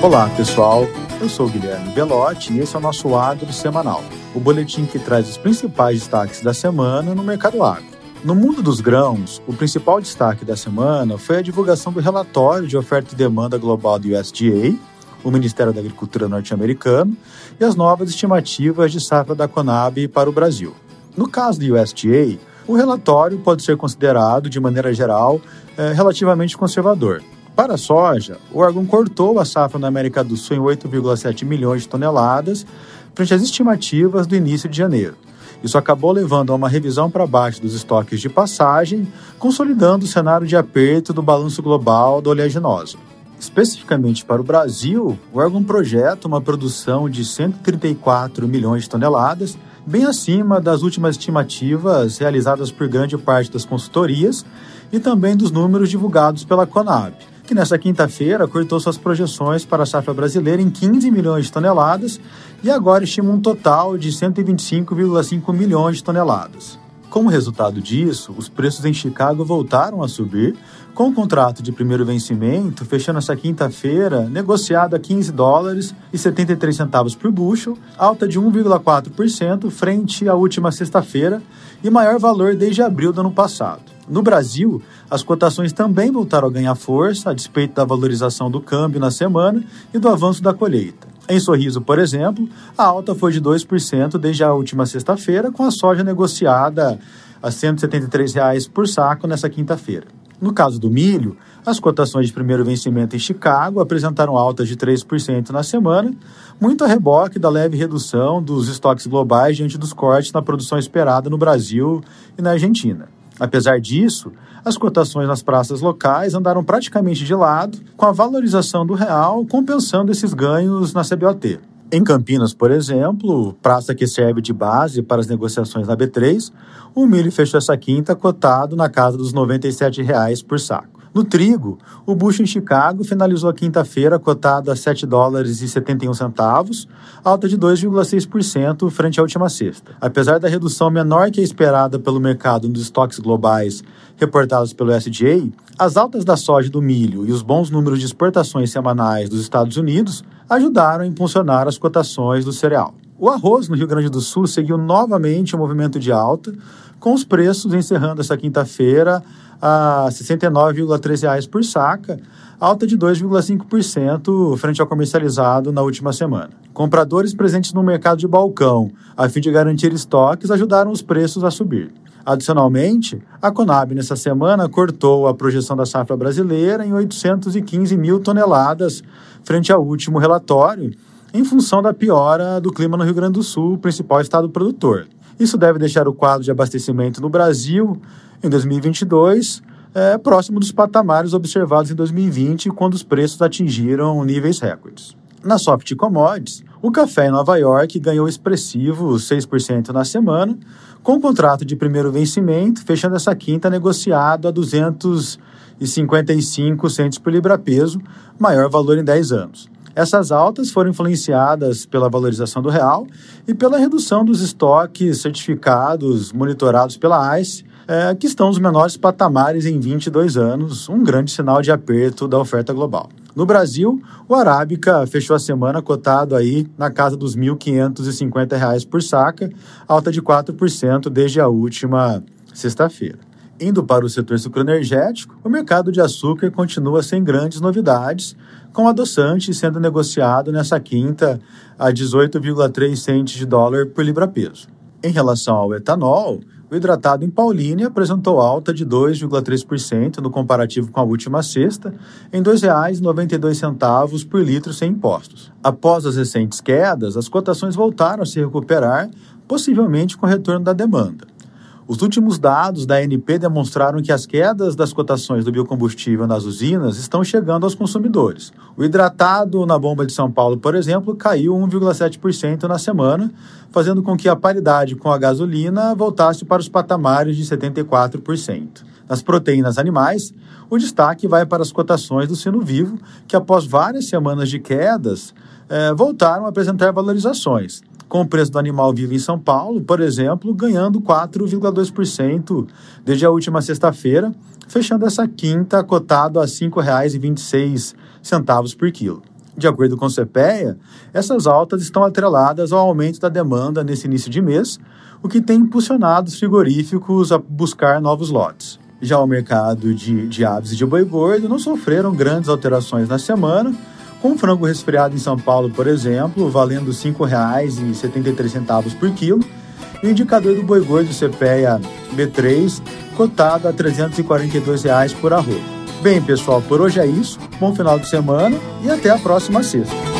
Olá, pessoal. Eu sou Guilherme Belotti e esse é o nosso Agro Semanal, o boletim que traz os principais destaques da semana no mercado agro. No mundo dos grãos, o principal destaque da semana foi a divulgação do relatório de oferta e demanda global do USDA, o Ministério da Agricultura norte-americano, e as novas estimativas de safra da Conab para o Brasil. No caso do USDA, o relatório pode ser considerado, de maneira geral, é, relativamente conservador. Para a soja, o órgão cortou a safra na América do Sul em 8,7 milhões de toneladas, frente às estimativas do início de janeiro. Isso acabou levando a uma revisão para baixo dos estoques de passagem, consolidando o cenário de aperto do balanço global da oleaginosa. Especificamente para o Brasil, o órgão projeta uma produção de 134 milhões de toneladas, bem acima das últimas estimativas realizadas por grande parte das consultorias e também dos números divulgados pela Conab que nessa quinta-feira cortou suas projeções para a safra brasileira em 15 milhões de toneladas e agora estima um total de 125,5 milhões de toneladas. Como resultado disso, os preços em Chicago voltaram a subir, com o contrato de primeiro vencimento fechando essa quinta-feira negociado a 15 dólares e 73 centavos por bushel, alta de 1,4% frente à última sexta-feira e maior valor desde abril do ano passado. No Brasil, as cotações também voltaram a ganhar força, a despeito da valorização do câmbio na semana e do avanço da colheita. Em Sorriso, por exemplo, a alta foi de 2% desde a última sexta-feira, com a soja negociada a 173 reais por saco nessa quinta-feira. No caso do milho, as cotações de primeiro vencimento em Chicago apresentaram altas de 3% na semana, muito a reboque da leve redução dos estoques globais diante dos cortes na produção esperada no Brasil e na Argentina. Apesar disso, as cotações nas praças locais andaram praticamente de lado, com a valorização do real compensando esses ganhos na CBOT. Em Campinas, por exemplo, praça que serve de base para as negociações na B3, o milho fechou essa quinta cotado na casa dos 97 reais por saco. No trigo, o bucho em Chicago finalizou a quinta-feira cotado a 7 dólares e 71 centavos, alta de 2,6% frente à última sexta. Apesar da redução menor que a esperada pelo mercado nos estoques globais reportados pelo SDA, as altas da soja e do milho e os bons números de exportações semanais dos Estados Unidos ajudaram a impulsionar as cotações do cereal. O arroz no Rio Grande do Sul seguiu novamente o movimento de alta, com os preços encerrando essa quinta-feira a R$ 69,13 por saca, alta de 2,5% frente ao comercializado na última semana. Compradores presentes no mercado de balcão, a fim de garantir estoques, ajudaram os preços a subir. Adicionalmente, a Conab nessa semana cortou a projeção da safra brasileira em 815 mil toneladas frente ao último relatório, em função da piora do clima no Rio Grande do Sul, principal estado produtor. Isso deve deixar o quadro de abastecimento no Brasil em 2022 é, próximo dos patamares observados em 2020, quando os preços atingiram níveis recordes. Na soft commodities, o café em Nova York ganhou expressivo 6% na semana, com o contrato de primeiro vencimento fechando essa quinta negociado a 255 centos por libra-peso, maior valor em 10 anos. Essas altas foram influenciadas pela valorização do real e pela redução dos estoques certificados monitorados pela ICE, é, que estão os menores patamares em 22 anos, um grande sinal de aperto da oferta global. No Brasil, o Arábica fechou a semana cotado aí na casa dos R$ 1.550 por saca, alta de 4% desde a última sexta-feira. Indo para o setor sucroenergético, o mercado de açúcar continua sem grandes novidades, com adoçante sendo negociado nessa quinta a 18,3 centes de dólar por libra-peso. Em relação ao etanol, o hidratado em Paulínia apresentou alta de 2,3% no comparativo com a última sexta, em R$ 2,92 por litro sem impostos. Após as recentes quedas, as cotações voltaram a se recuperar, possivelmente com retorno da demanda. Os últimos dados da ANP demonstraram que as quedas das cotações do biocombustível nas usinas estão chegando aos consumidores. O hidratado na bomba de São Paulo, por exemplo, caiu 1,7% na semana, fazendo com que a paridade com a gasolina voltasse para os patamares de 74%. Nas proteínas animais, o destaque vai para as cotações do sino vivo, que após várias semanas de quedas, eh, voltaram a apresentar valorizações com o preço do animal vivo em São Paulo, por exemplo, ganhando 4,2% desde a última sexta-feira, fechando essa quinta cotado a R$ 5,26 por quilo. De acordo com o CPEA, essas altas estão atreladas ao aumento da demanda nesse início de mês, o que tem impulsionado os frigoríficos a buscar novos lotes. Já o mercado de, de aves e de boi gordo não sofreram grandes alterações na semana, com frango resfriado em São Paulo, por exemplo, valendo R$ 5,73 por quilo, e o indicador do boi gordo CPEA B3 cotado a 342 reais por arroba. Bem, pessoal, por hoje é isso. Bom final de semana e até a próxima sexta.